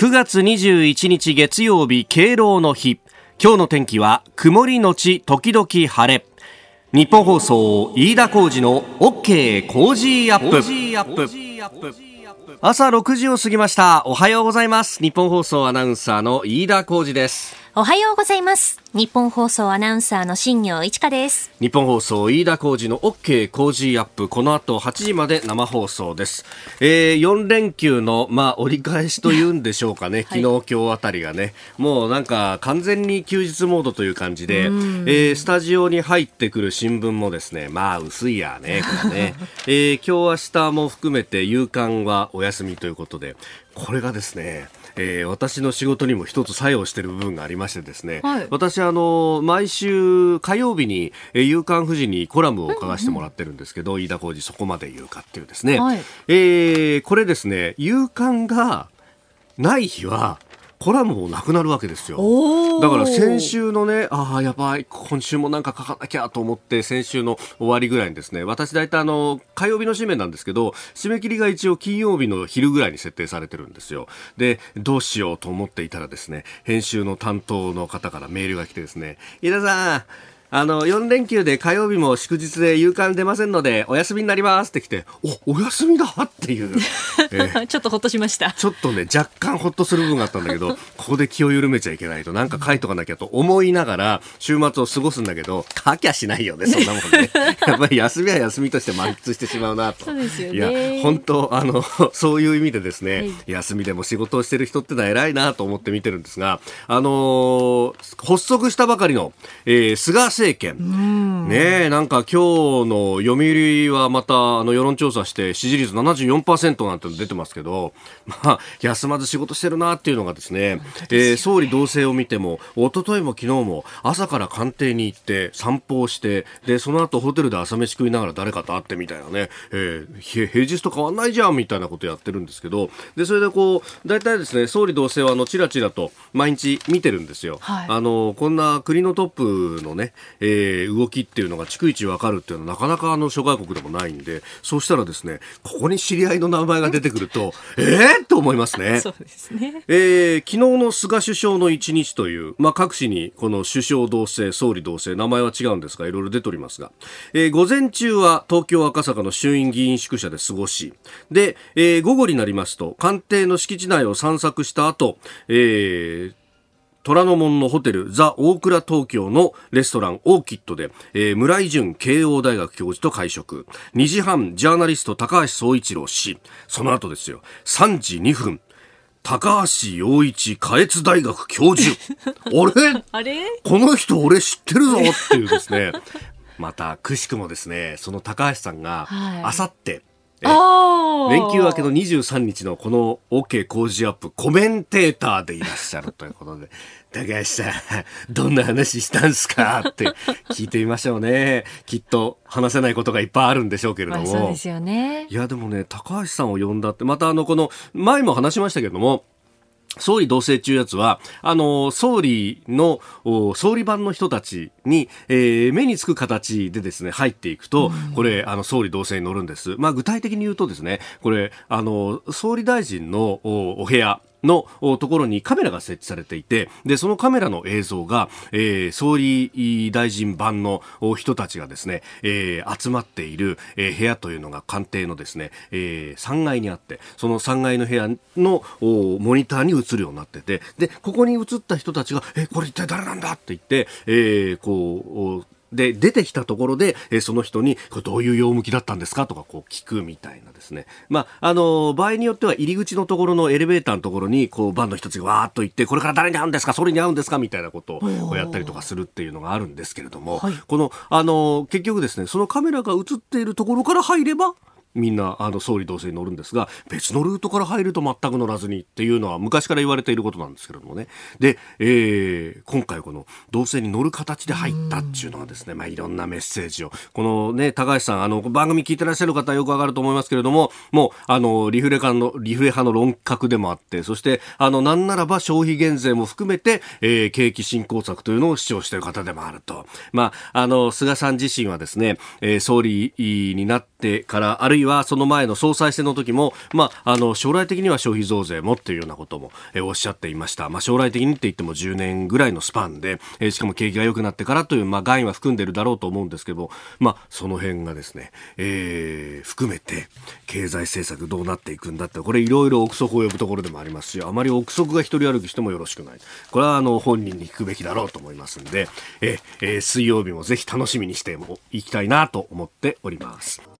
9月21日月曜日敬老の日。今日の天気は曇りのち時々晴れ。日本放送飯田浩二の OK 工事アップ。朝6時を過ぎました。おはようございます。日本放送アナウンサーの飯田浩二ですおはようございます。日本放送アナウンサーの新業一華です。日本放送飯田浩二の OK 工事アップ。この後8時まで生放送です、えー、4連休のまあ折り返しというんでしょうかね、昨日、今日あたりがね。もうなんか完全に休日モードという感じで、えー、スタジオに入ってくる新聞もですね。まあ薄いやね。これね、えー、今日明日も含めて夕刊はお休みということで。これがですねえー、私の仕事にも一つ作用している部分がありましてですね、はい、私あの毎週火曜日に「えー、夕刊富士」にコラムを書かせてもらってるんですけど、うんうん、飯田浩二そこまで言うかっていうですね、はい、えー、これですね夕刊がない日はコラムもなくなるわけですよ。だから先週のね、ああ、やばい、今週もなんか書かなきゃと思って、先週の終わりぐらいにですね、私大体あの、火曜日の締めなんですけど、締め切りが一応金曜日の昼ぐらいに設定されてるんですよ。で、どうしようと思っていたらですね、編集の担当の方からメールが来てですね、井田さん、あの、4連休で火曜日も祝日で夕刊出ませんので、お休みになりますって来て、お、お休みだ っていう。えー、ちょっとほっとしました。ちょっとね、若干ほっとする部分があったんだけど、ここで気を緩めちゃいけないと、なんか書いとかなきゃと思いながら、週末を過ごすんだけど、書きゃしないよね、そんなもんね。やっぱり休みは休みとして満喫してしまうなと。そうですよね。いや、本当あの、そういう意味でですね、はい、休みでも仕事をしてる人ってのは偉いなと思って見てるんですが、あのー、発足したばかりの、えー、菅政権、ねえ、なんか今日の読売はまたあの世論調査して支持率74%なんて出てますけど、まあ、休まず仕事してるなっていうのがですね、えー、総理同棲を見ても、一昨日も昨日も朝から官邸に行って散歩をして、で、その後ホテルで朝飯食いながら誰かと会ってみたいなね、えー、平日と変わんないじゃんみたいなことやってるんですけど、で、それでこう、大体ですね、総理同棲はあの、ちらちらと毎日見てるんですよ。はい、あの、こんな国のトップのね、えー、動きっていうのが逐一わかるっていうのはなかなかあの諸外国でもないんで、そうしたらですね、ここに知り合いの名前が出てくると、え えー、と思いますね。そうですね。えー、昨日の菅首相の一日という、まあ各紙にこの首相同棲、総理同棲、名前は違うんですが、いろいろ出ておりますが、えー、午前中は東京赤坂の衆院議員宿舎で過ごし、で、えー、午後になりますと、官邸の敷地内を散策した後、えー、虎ノ門のホテルザ・大倉東京のレストランオーキッドで、えー、村井淳慶応大学教授と会食。2時半ジャーナリスト高橋総一郎氏その後ですよ。3時2分高橋洋一下越大学教授。俺あれ？この人俺知ってるぞっていうですね。またくしくもですねその高橋さんがあさって連休明けの23日のこの OK 工事アップコメンテーターでいらっしゃるということで、高橋さん、どんな話したんすかって聞いてみましょうね。きっと話せないことがいっぱいあるんでしょうけれども。そうですよね。いや、でもね、高橋さんを呼んだって、またあの、この、前も話しましたけれども、総理同棲中やつは、あの、総理の、総理版の人たちに、えー、目につく形でですね、入っていくと、うん、これ、あの、総理同棲に乗るんです。まあ、具体的に言うとですね、これ、あの、総理大臣のお部屋、のところにカメラが設置されていて、で、そのカメラの映像が、えー、総理大臣版の人たちがですね、えー、集まっている、えー、部屋というのが官邸のですね、えー、3階にあって、その3階の部屋のモニターに映るようになってて、で、ここに映った人たちが、え、これ一体誰なんだって言って、えー、こう、で、出てきたところで、えー、その人に、これどういう用向きだったんですか？とか、こう聞くみたいなですね。まあ、あのー、場合によっては入り口のところのエレベーターのところに、こう、バンの人たちがわーっと行って、これから誰に会うんですか？それに会うんですか？みたいなことをやったりとかするっていうのがあるんですけれども、はい、この、あのー、結局ですね、そのカメラが映っているところから入れば、みんなあの総理同棲に乗るんですが別のルートから入ると全く乗らずにっていうのは昔から言われていることなんですけれどもね。で、えー、今回この同棲に乗る形で入ったっていうのはですね、まあ、いろんなメッセージを。このね高橋さんあの番組聞いてらっしゃる方よくわかると思いますけれどももうあのリフレ派のリフレ派の論客でもあってそしてあのなんならば消費減税も含めて、えー、景気振興策というのを主張している方でもあると。まああの菅さん自身はですね、えー、総理になってからあるいいはその前の総裁選の時も、まあ、あの将来的には消費増税もっていうようなことも、え、おっしゃっていました、まあ、将来的にって言っても10年ぐらいのスパンで、え、しかも景気が良くなってからという、まあ、概は含んでるだろうと思うんですけど、まあ、その辺がですね、えー、含めて経済政策どうなっていくんだってこれいろいろ憶測を呼ぶところでもありますしあまり憶測が一人歩きしてもよろしくないこれはあの本人に聞くべきだろうと思いますんで、えー、水曜日もぜひ楽しみにしていきたいなと思っております。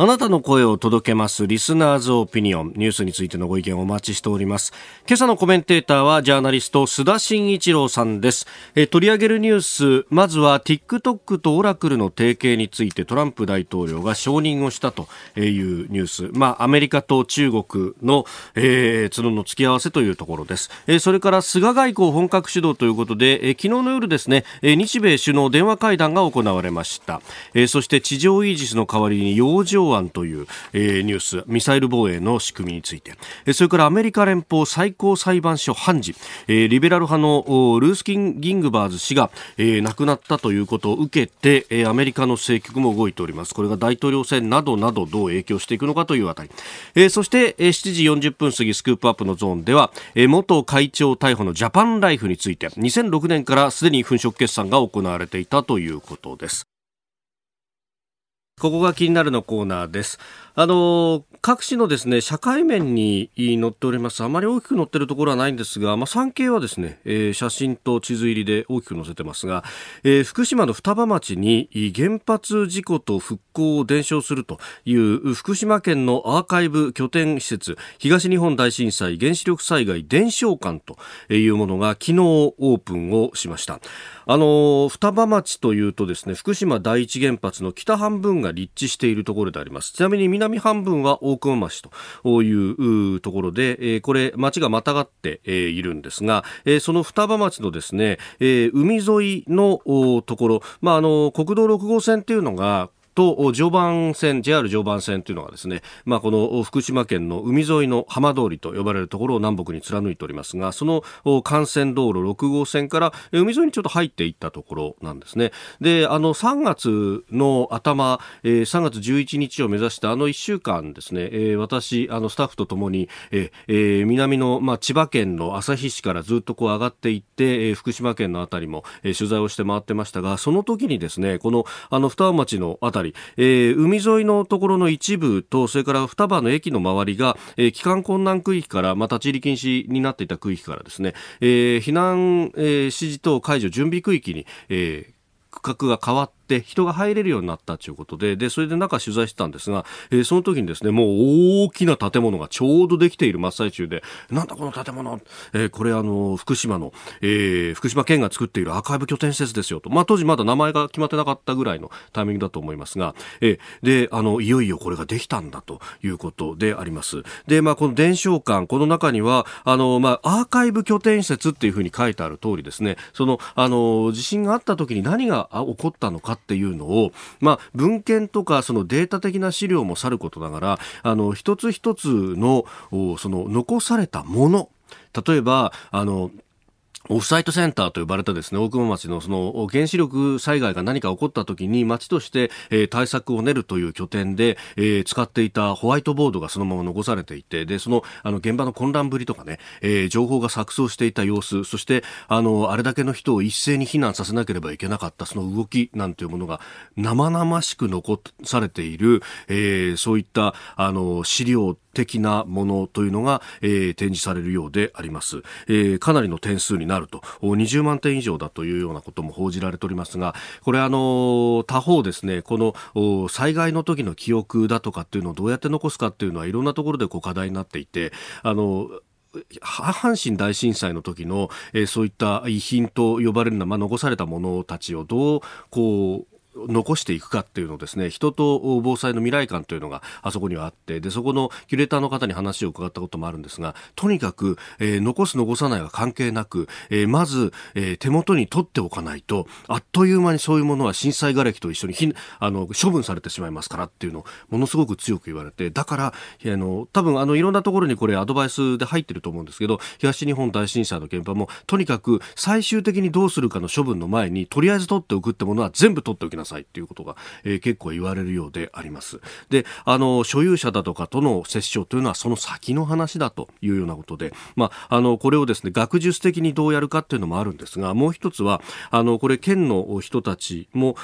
あなたの声を届けますリスナーズオピニオン。ニュースについてのご意見をお待ちしております。今朝のコメンテーターはジャーナリスト須田慎一郎さんです。え取り上げるニュースまずは TikTok とオラクルの提携についてトランプ大統領が承認をしたというニュース。まあアメリカと中国の、えー、角の付き合わせというところです、えそれから菅外交本格始動ということで、え昨日の夜ですね、え日米首脳電話会談が行われました、えそして地上イージスの代わりに洋上案という、えー、ニュースミサイル防衛の仕組みについて、えー、それからアメリカ連邦最高裁判所判事、えー、リベラル派のルースキン・ギングバーズ氏が、えー、亡くなったということを受けて、えー、アメリカの政局も動いております。これが大統領選などなどどう影響していくのかというあたり、えー、そして、えー、7時40分過ぎスクープアップのゾーンでは、えー、元会長逮捕のジャパンライフについて2006年からすでに粉飾決算が行われていたということです。ここが気になるのコーナーです。あの各紙のですね社会面に載っております。あまり大きく載ってるところはないんですが、まあ、産経はですね、えー、写真と地図入りで大きく載せてますが、えー、福島の双葉町に原発事故と復興を伝承するという福島県のアーカイブ拠点施設東日本大震災原子力災害伝承館というものが昨日オープンをしました。あの双葉町というとですね福島第一原発の北半分が立地しているところであります。ちなみに南半分は大熊町というところで、えこれ町がまたがってえいるんですが、えその双葉町のですね、え海沿いのところ、まあ、あの国道6号線っていうのがと常磐線 JR 常磐線というのがですね、まあ、この福島県の海沿いの浜通りと呼ばれるところを南北に貫いておりますがその幹線道路6号線から海沿いにちょっと入っていったところなんですね。であの3月の頭、えー、3月11日を目指してあの1週間ですね、私あのスタッフとともに、南の、千葉県の旭市からずっとこう上がっていって、福島県のあたりも、取材をして回ってましたがその時にですねこの双葉町のあたりり、えー、海沿いのところの一部とそれから双葉の駅の周りが、え、帰還困難区域からまあ立ち入り禁止になっていた区域からですね、え、避難、え、指示等解除準備区域に、え、区画が変わってって人が入れるようになったということで、で、それで中取材してたんですが、えー、その時にですね、もう大きな建物がちょうどできている真っ最中で、なんだこの建物、えー、これあの、福島の、えー、福島県が作っているアーカイブ拠点施設ですよと。まあ当時まだ名前が決まってなかったぐらいのタイミングだと思いますが、えー、で、あの、いよいよこれができたんだということであります。で、まあこの伝承館、この中には、あの、まあアーカイブ拠点施設っていうふうに書いてある通りですね、その、あの、地震があった時に何が起こったのかっていうのを、まあ、文献とかそのデータ的な資料もさることながらあの一つ一つのその残されたもの。例えばあのオフサイトセンターと呼ばれたですね、大熊町のその原子力災害が何か起こった時に町として、えー、対策を練るという拠点で、えー、使っていたホワイトボードがそのまま残されていて、で、その、あの、現場の混乱ぶりとかね、えー、情報が錯綜していた様子、そして、あの、あれだけの人を一斉に避難させなければいけなかったその動きなんていうものが生々しく残されている、えー、そういった、あの、資料的なものというのが、えー、展示されるようであります、えー、かなりの点数になると。20万点以上だというようなことも報じられておりますがこれあの他方ですねこの災害の時の記憶だとかっていうのをどうやって残すかっていうのはいろんなところでこう課題になっていてあの阪神大震災の時の、えー、そういった遺品と呼ばれるような、まあ、残されたものたちをどうこう残していくかっていうのをですね人と防災の未来感というのがあそこにはあってでそこのキュレーターの方に話を伺ったこともあるんですがとにかく、えー、残す残さないは関係なく、えー、まず、えー、手元に取っておかないとあっという間にそういうものは震災瓦礫と一緒にひあの処分されてしまいますからっていうのをものすごく強く言われてだからあの多分あのいろんなところにこれアドバイスで入ってると思うんですけど東日本大震災の現場もとにかく最終的にどうするかの処分の前にとりあえず取っておくってものは全部取っておきなさい。さいということが、えー、結構言われるようであります。で、あの、所有者だとかとの折衝というのはその先の話だというようなことで、まあ、あの、これをですね、学術的にどうやるかっていうのもあるんですが、もう一つは、あの、これ県の人たちも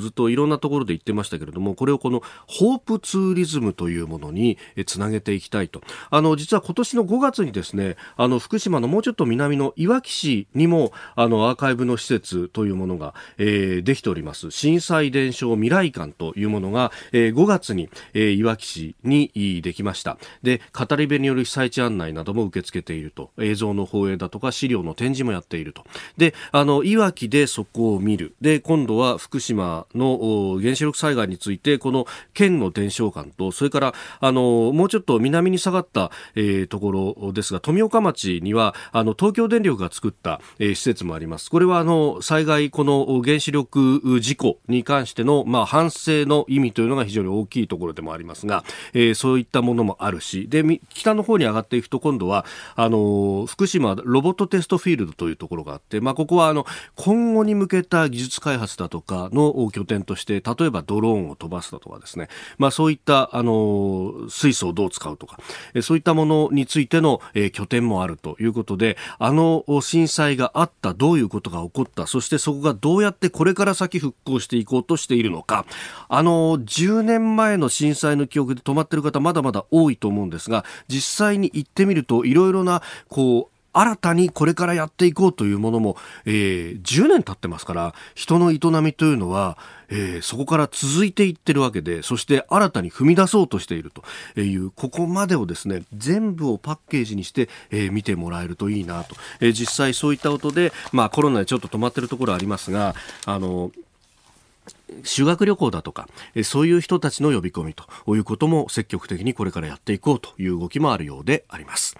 ずっといろんなところで言ってましたけれども、これをこのホープツーリズムというものにつなげていきたいと。あの、実は今年の5月にですね、あの、福島のもうちょっと南のいわき市にも、あの、アーカイブの施設というものが、えー、できております。震災伝承未来館というものが、えー、5月に、えー、いわき市にできました。で、語り部による被災地案内なども受け付けていると。映像の放映だとか資料の展示もやっていると。で、あの、いわきでそこを見る。で、今度は福島の原子力災害について、この県の伝承館と、それから、あの、もうちょっと南に下がった、えー、ところですが、富岡町には、あの、東京電力が作った、えー、施設もあります。これは、あの、災害、この原子力事故故に関しての、まあ、反省の意味というのが非常に大きいところでもありますが、えー、そういったものもあるし、で、北の方に上がっていくと、今度は、あの、福島ロボットテストフィールドというところがあって、まあ、ここは、あの、今後に向けた技術開発だとかの拠点として、例えばドローンを飛ばすだとかですね、まあ、そういった、あの、水素をどう使うとか、そういったものについての、えー、拠点もあるということで、あの震災があった、どういうことが起こった、そしてそこがどうやってこれから先復興していこうとしているのか、あの、10年前の震災の記憶で止まっている方まだまだ多いと思うんですが、実際に行ってみると、いろいろな、こう、新たにこれからやっていこうというものも、えー、10年経ってますから、人の営みというのは、えー、そこから続いていってるわけで、そして新たに踏み出そうとしているという、ここまでをですね、全部をパッケージにして、えー、見てもらえるといいなと。え、実際そういったことで、まあコロナでちょっと止まってるところありますが、あの、修学旅行だとか、そういう人たちの呼び込みということも積極的にこれからやっていこうという動きもあるようであります。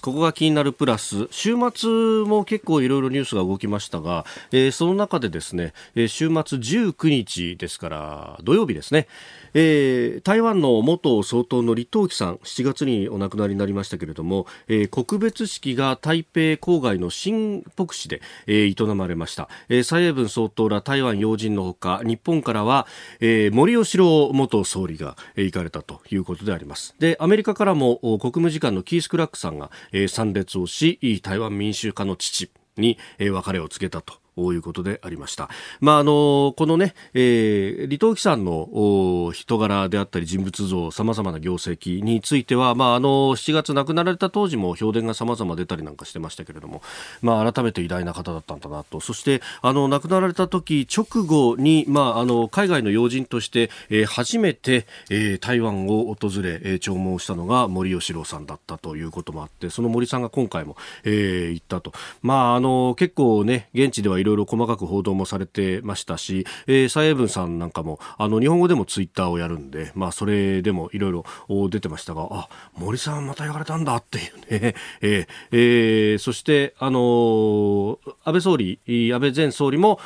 ここが気になるプラス、週末も結構いろいろニュースが動きましたが、えー、その中でですね、週末19日ですから、土曜日ですね、えー、台湾の元総統の李登輝さん、7月にお亡くなりになりましたけれども、えー、告別式が台北郊外の新北市で、えー、営まれました。えー、蔡英文総統ら台湾要人のほか、日本からは、えー、森喜朗元総理が、えー、行かれたということであります。で、アメリカからも国務次官のキース・クラックさんが、えー、参列をし台湾民主化の父に、えー、別れを告げたとということでありました。まあ、あの、このね、えー、李登輝さんの人柄であったり人物像、様々な業績については、まあ、あの、7月亡くなられた当時も評伝が様々出たりなんかしてましたけれども、まあ、改めて偉大な方だったんだなと。そして、あの、亡くなられた時直後に、まあ、あの、海外の要人として、えー、初めて、えー、台湾を訪れ、えー、弔問したのが森喜朗さんだったということもあって、その森さんが今回も、えー、行ったと。まあ、あの、結構ね、現地ではいろいろろ細かく報道もされてましたし、えー、蔡英文さんなんかもあの日本語でもツイッターをやるんで、まあ、それでもいろいろ出てましたがあ森さんまたやられたんだっていうね、えーえー、そしてあのー、安倍総理安倍前総理も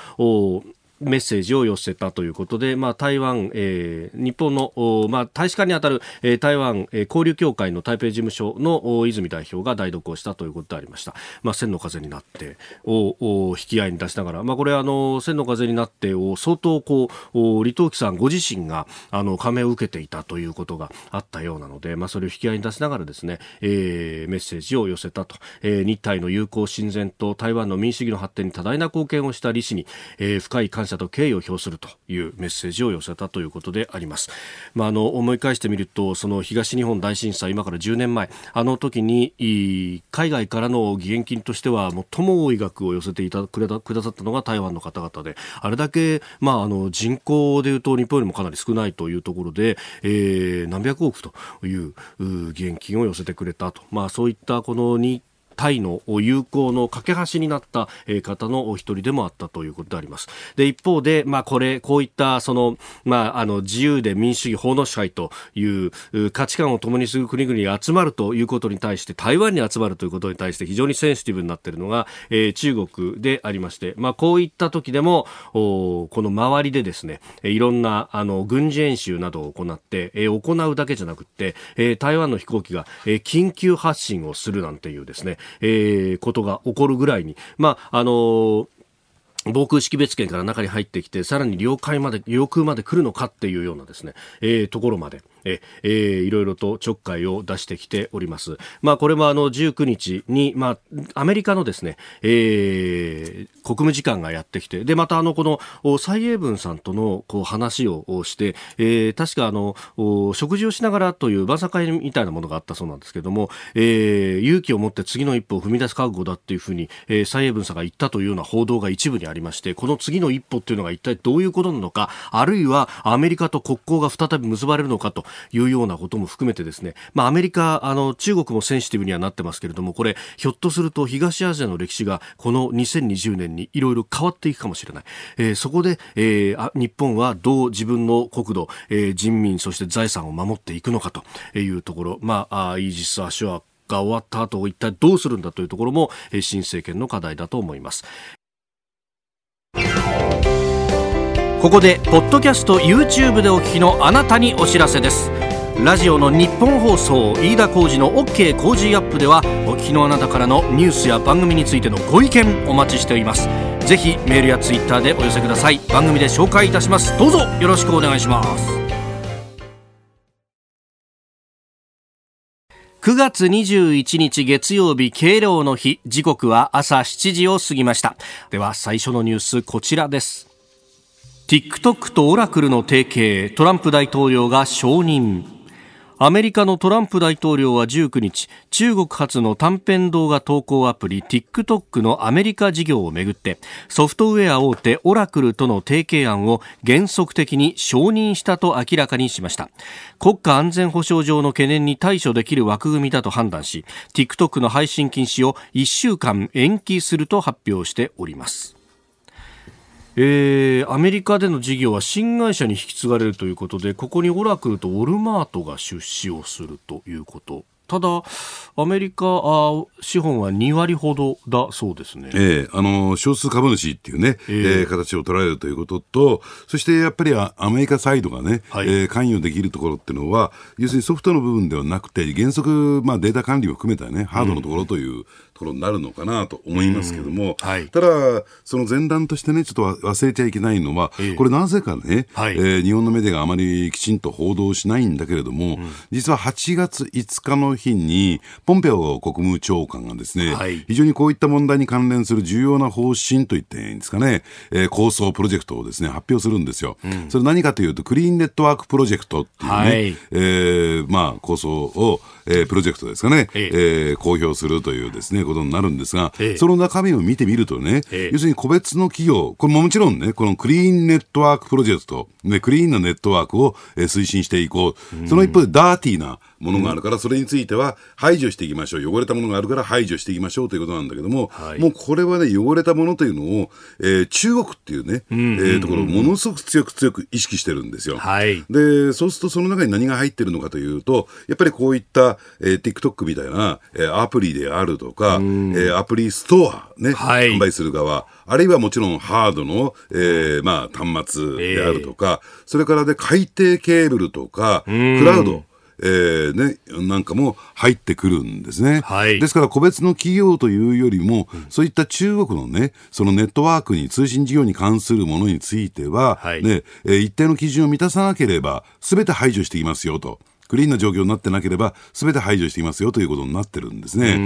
メッセージを寄せたということで、まあ、台湾、えー、日本の、まあ、大使館にあたる、えー、台湾、えー、交流協会の台北事務所の泉代表が代読をしたということでありました。まあ、千の風になってを引き合いに出しながら、まあ、これあの千の風になってを相当こう李登輝さんご自身があの加盟を受けていたということがあったようなので、まあ、それを引き合いに出しながらですね、えー、メッセージを寄せたと、えー、日台の友好親善と台湾の民主主義の発展に多大な貢献をした李氏に、えー、深い感謝謝と敬意を表するというメッセージを寄せたということであります。まあ、あの思い返してみるとその東日本大震災今から10年前あの時に海外からの義援金としては最も多い額を寄せていたくれたくださったのが台湾の方々であれだけ、まあ、あの人口でいうと日本よりもかなり少ないというところで、えー、何百億という義援金を寄せてくれたと、まあ、そういったこの日タイの友好の架け橋になった方のお一人でもあったということであります。で、一方で、まあ、これ、こういった、その、まあ、あの、自由で民主主義、法の支配という価値観を共にする国々に集まるということに対して、台湾に集まるということに対して非常にセンシティブになっているのが、えー、中国でありまして、まあ、こういった時でも、おこの周りでですね、いろんな、あの、軍事演習などを行って、えー、行うだけじゃなくて、えー、台湾の飛行機が、えー、緊急発進をするなんていうですね、えー、ことが起こるぐらいに、まあ、あのー防空識別圏から中に入ってきて、さらに領海まで、領空まで来るのかっていうようなですね、えー、ところまで、えー、いろいろとちょっかいを出してきております。まあ、これもあの19日に、まあ、アメリカのですね、えー、国務次官がやってきて、で、またあの、この蔡英文さんとのこう話をして、えー、確かあの、食事をしながらという晩餐会みたいなものがあったそうなんですけども、えー、勇気を持って次の一歩を踏み出す覚悟だっていうふうに、えー、蔡英文さんが言ったというような報道が一部にありまして、この次の一歩っていうのが一体どういうことなのか、あるいはアメリカと国交が再び結ばれるのかというようなことも含めてですね、まあ、アメリカ、あの、中国もセンシティブにはなってますけれども、これ、ひょっとすると東アジアの歴史がこの2020年にいろいろ変わっていくかもしれない。えー、そこで、えー、日本はどう自分の国土、えー、人民、そして財産を守っていくのかというところ、まあ、イージス・アショアが終わった後、一体どうするんだというところも、新政権の課題だと思います。ここでポッドキャスト YouTube でお聞きのあなたにお知らせです。ラジオの日本放送飯田浩司の OK 工事アップではお聞きのあなたからのニュースや番組についてのご意見お待ちしております。ぜひメールやツイッターでお寄せください。番組で紹介いたします。どうぞよろしくお願いします。9月21日月曜日敬老の日。時刻は朝7時を過ぎました。では最初のニュースこちらです。TikTok とオラクルの提携トランプ大統領が承認。アメリカのトランプ大統領は19日中国発の短編動画投稿アプリ TikTok のアメリカ事業をめぐってソフトウェア大手オラクルとの提携案を原則的に承認したと明らかにしました。国家安全保障上の懸念に対処できる枠組みだと判断し TikTok の配信禁止を1週間延期すると発表しております。えー、アメリカでの事業は新会社に引き継がれるということでここにオラクルとオルマートが出資をするということ。ただ、アメリカあ資本は2割ほどだそうですね、えー、あの少数株主っていうね、えー、えー、形を取られるということと、そしてやっぱりアメリカサイドがね、はい、えー、関与できるところっていうのは、要するにソフトの部分ではなくて、原則、まあ、データ管理を含めたね、ハードのところという、ろになるのかなと思いますけども、はい、ただ、その前段としてね、ちょっと忘れちゃいけないのは、えこれなぜかね、はい、えー、日本のメディアがあまりきちんと報道しないんだけれども、うん、実は8月5日の日に、ポンペオ国務長官がですね、はい、非常にこういった問題に関連する重要な方針といっていいんですかね、えー、構想プロジェクトをですね、発表するんですよ。うん、それ何かというと、クリーンネットワークプロジェクトっていうね、はい、えー、まあ、構想を、えー、プロジェクトですかね、え。えー、公表するというですね、ことになるんですが、えその中身を見てみるとね、え要するに個別の企業、これももちろんね、このクリーンネットワークプロジェクト、ね、クリーンなネットワークを、えー、推進していこう。その一方でダーティーな、ものがあるから、それについては排除していきましょう。汚れたものがあるから排除していきましょうということなんだけども、はい、もうこれはね、汚れたものというのを、えー、中国っていうね、えー、ところをものすごく強く強く意識してるんですよ。はい、で、そうするとその中に何が入ってるのかというと、やっぱりこういった、えー、TikTok みたいな、えー、アプリであるとか、えー、アプリストアね、はい、販売する側、あるいはもちろんハードの、えー、まあ端末であるとか、えー、それからで海底ケーブルとか、クラウド、えーね、なんかも入ってくるんですね、はい、ですから個別の企業というよりも、うん、そういった中国のね、そのネットワークに、通信事業に関するものについては、はい、ねえー、一定の基準を満たさなければ、すべて排除していますよと。クリーンな状況になってなければ、すべて排除していますよということになってるんですね。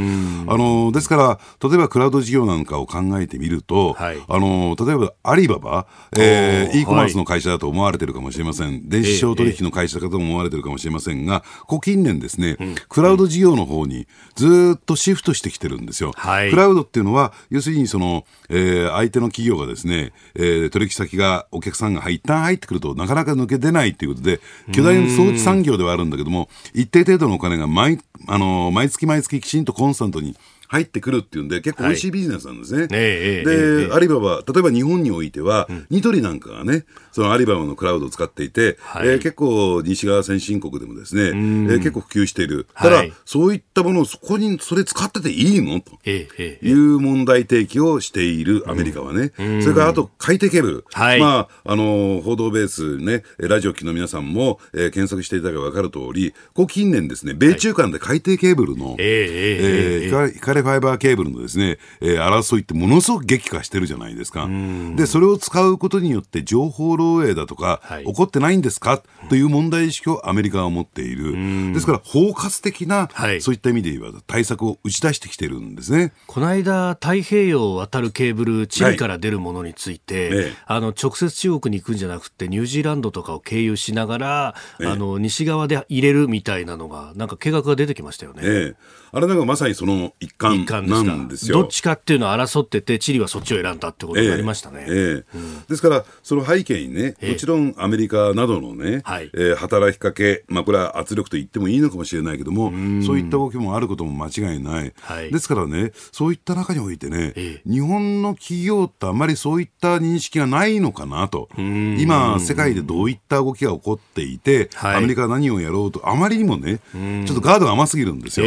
あのですから、例えばクラウド事業なんかを考えてみると、はい、あの例えばアリババ、えー、e コマースの会社だと思われてるかもしれません、はい、電子商取引の会社かと思われてるかもしれませんが、ここ近年ですね、クラウド事業の方にずっとシフトしてきてるんですよ。はい、クラウドっていうのは、要するにその、えー、相手の企業がですね、えー、取引先が、お客さんが一旦入ってくるとなかなか抜け出ないということで、巨大な装置産業ではあるんだけども、一定程度のお金が毎、あの、毎月毎月きちんとコンスタントに入ってくるっていうんで、結構美味しいビジネスなんですね。はい、で、アリババ、例えば日本においては、うん、ニトリなんかがね、そのアリババのクラウドを使っていて、はい、えー、結構西側先進国でもですね、えー、結構普及している。ただ、はい、そういったものをそこに、それ使ってていいの？という問題提起をしているアメリカはね。それからあと、快適ケーブル。はい、まあ、あの、報道ベースね、ラジオ機の皆さんも、えー、検索していただけば分かる通り、こう近年ですね、米中間で海底ケーブルの、えー、えー、光ファイバーケーブルのですね、えー、争いってものすごく激化してるじゃないですか。で、それを使うことによって情報漏洩だとか、はい、起こってないんですか？という問題意識をアメリカは持っている。ですから、包括的な、はい、そういった意味で言えば対策を打ち出してきてるんですね。この間、太平洋を渡るケーブル、チリから出るものについて、はい、あの、直接中国に行くんじゃなくて、ニュージーランドとかを経由しながら、あの、西側で入れるみたいなのが、なんか計画が出てきましたよね。ええ、あれなんかまさにその一環なんですよ。どっちかっていうのを争ってて、チリはそっちを選んだってことになりましたね。ええうん、ですから、その背景にね、もちろんアメリカなどのね、はい、えー、働きかけ、まあ、これは圧力と言ってもいいのかもしれないけども、そういった動きもあることも間違いない。はい、ですからね、そういった中においてね、日本の企業ってあんまりそういった認識がないのかなと。今、世界でどういった動きが起こっていて、はい、アメリカが何をやろうと、あまりにもね、ちょっとガードが甘すぎるんですよ。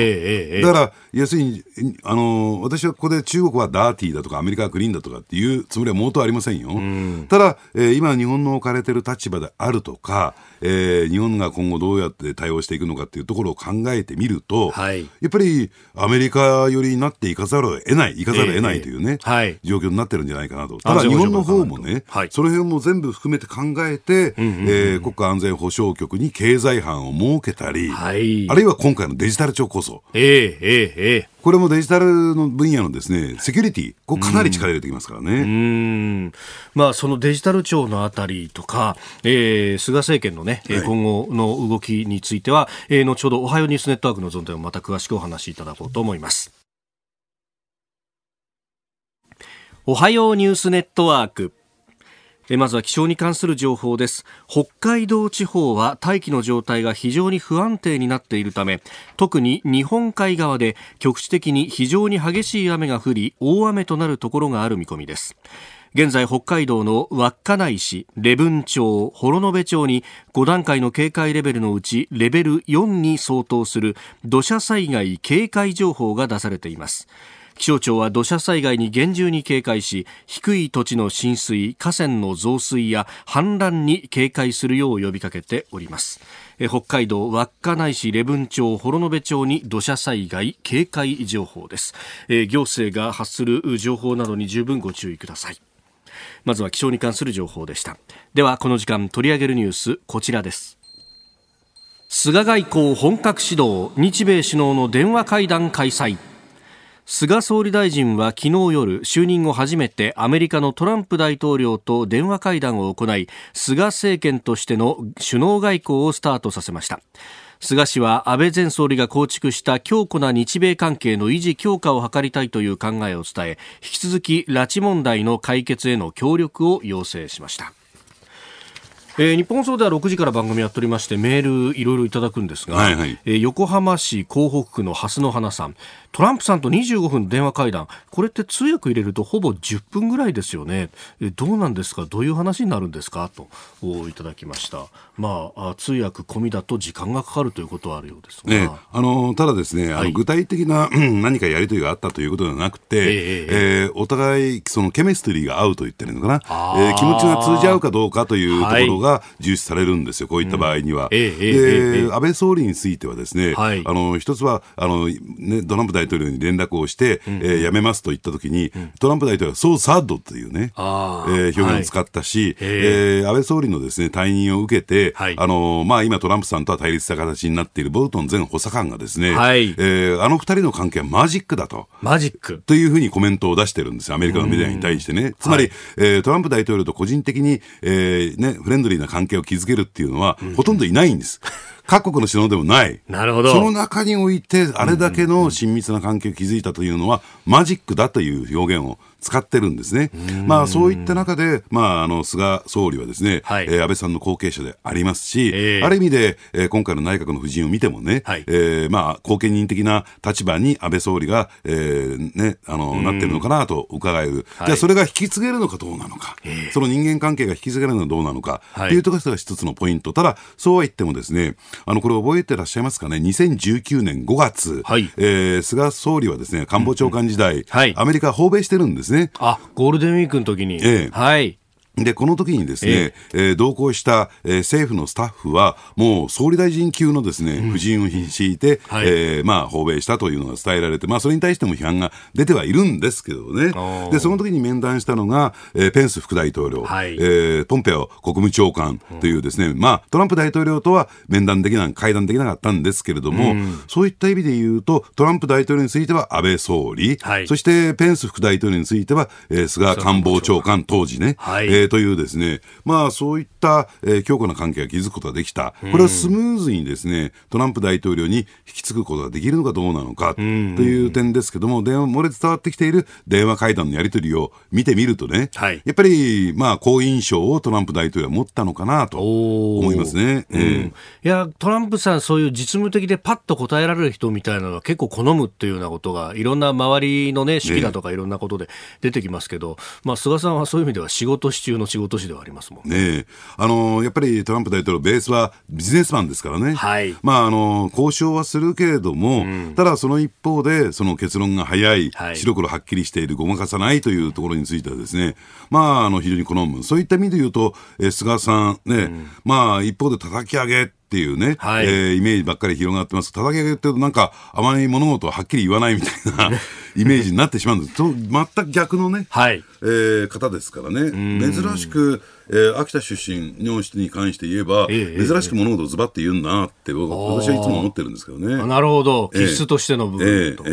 だから、要するに、あの、私はここで中国はダーティーだとか、アメリカはクリーンだとかっていうつもりは毛頭ありませんよ。ただ、えー、今日本の置かれてる立場であるとか、えー、日本が今後どうやって対応していくのかっていうところを考えてみると、はい、やっぱりアメリカ寄りになっていかざるを得ない、いかざるを得ないというね、えーはい、状況になってるんじゃないかなと。ただ日本の方もね、はい、その辺も全部含めて考えて、うんうんうん、えー、国家安全保障局に経済班を設けたり、はい、あるいは今回のデジタル庁こそ。えー、えー、えーこれもデジタルの分野のですね、セキュリティ、ここかなり力入れてきますからね。うん。まあ、そのデジタル庁のあたりとか、えー、菅政権のね、はい、今後の動きについては、えー、後ほどおはようニュースネットワークの存在をまた詳しくお話しいただこうと思います。おはようニュースネットワーク。まずは気象に関する情報です。北海道地方は大気の状態が非常に不安定になっているため特に日本海側で局地的に非常に激しい雨が降り大雨となるところがある見込みです。現在北海道の稚内市、礼文町、幌延町に5段階の警戒レベルのうちレベル4に相当する土砂災害警戒情報が出されています。気象庁は土砂災害に厳重に警戒し低い土地の浸水河川の増水や氾濫に警戒するよう呼びかけております。北海道稚内市礼文町幌延町に土砂災害警戒情報です、行政が発する情報などに十分ご注意ください。まずは気象に関する情報でした。ではこの時間取り上げるニュースこちらです。菅外交本格始動。日米首脳の電話会談開催。菅総理大臣は昨日夜就任後初めてアメリカのトランプ大統領と電話会談を行い菅政権としての首脳外交をスタートさせました。菅氏は安倍前総理が構築した強固な日米関係の維持強化を図りたいという考えを伝え引き続き拉致問題の解決への協力を要請しました。えー、日本放送では6時から番組やっておりましてメールいろいろいただくんですが、はいはい、えー、横浜市港北区の蓮の花さん。トランプさんと25分電話会談、これって通訳入れるとほぼ10分ぐらいですよね。えどうなんですか？どういう話になるんですか？といただきました。まあ、通訳込みだと時間がかかるということはあるようですが。ね、あの、ただですね、はい、あの具体的な何かやりとりがあったということではなくて、えー、えー、お互い、そのケミストリーが合うと言ってるのかな、えー、気持ちが通じ合うかどうかというところが重視されるんですよ、こういった場合には。うん、えー、で、安倍総理についてはですね、はい、あの、一つは、あの、ね、ドランプ大統領に連絡をして、うん、えー、辞めますと言ったときに、うん、トランプ大統領はそうサッドというね、えー、表現を使ったし、はい、えー、安倍総理のですね、退任を受けて、はい、あの、まあ、今トランプさんとは対立した形になっているボルトン前補佐官がですね、はい、えー、あの二人の関係はマジックだと。マジック。というふうにコメントを出してるんですよ、アメリカのメディアに対してね。つまり、はい、えー、トランプ大統領と個人的に、えー、ね、フレンドリーな関係を築けるっていうのは、うん、ほとんどいないんです。各国の首脳でもない。なるほど。その中において、あれだけの親密な関係を築いたというのは、マジックだという表現を使ってるんですね。まあそういった中で、まああの菅総理はですね、はい、えー、安倍さんの後継者でありますし、えー、ある意味で、えー、今回の内閣の布陣を見てもね、はい、えー、まあ後見人的な立場に安倍総理が、えー、ね、あの、なってるのかなと伺える。はい、じゃあそれが引き継げるのかどうなのか、えー、その人間関係が引き継げるのはどうなのか、はい、っていうところが一つのポイント。ただ、そうは言ってもですね、あの、これ覚えてらっしゃいますかね、2019年5月、はい、えー、菅総理はですね、官房長官時代、うん。うん、はい、アメリカ訪米してるんですね。あ、ゴールデンウィークの時に。ええ、はい。で、この時にですね、ええ。ー、同行した、えー、政府のスタッフは、もう総理大臣級のですね、夫人を敷いて、はい、えー、まあ、訪米したというのが伝えられて、まあ、それに対しても批判が出てはいるんですけどね。で、その時に面談したのが、えー、ペンス副大統領、はい、えー、ポンペオ国務長官というですね、うん、まあ、トランプ大統領とは面談できな、会談できなかったんですけれども、うん、そういった意味で言うと、トランプ大統領については安倍総理、はい、そしてペンス副大統領については、えー、菅官房長官当時ね、はい、えー、というですね、まあ、そういった、えー、強固な関係が築くことができた。これはスムーズにですね、トランプ大統領に引き継ぐことができるのかどうなのかという点ですけども、電話、漏れ伝わってきている電話会談のやり取りを見てみるとね、はい、やっぱり、まあ、好印象をトランプ大統領は持ったのかなと思いますね。えー、いや、トランプさん、そういう実務的でパッと答えられる人みたいなのは結構好むっていうようなことが、いろんな周りのね、式だとかいろんなことで出てきますけど、ね、まあ、菅さんはそういう意味では仕事し中の仕事師ではありますもんね。ねあのやっぱりトランプ大統領、ベースはビジネスマンですからね、はい、まあ、あの交渉はするけれども、うん、ただその一方で、その結論が早い、はい、白黒はっきりしている、ごまかさないというところについてはですね、まあ、あの非常に好む、そういった意味で言うと、え菅さんね、うん、まあ、一方で叩き上げっていうね、はい、えー、イメージばっかり広がってます。叩き上げっていうとなんかあまり物事をはっきり言わないみたいな イメージになってしまうんです。と全く逆のね、はい、えー、方ですからね。珍しくえー、秋田出身の人に関して言えば、ええ、珍しく物事をズバッて言うんなって私はいつも思ってるんですけどね。なるほど、必須としての部分と。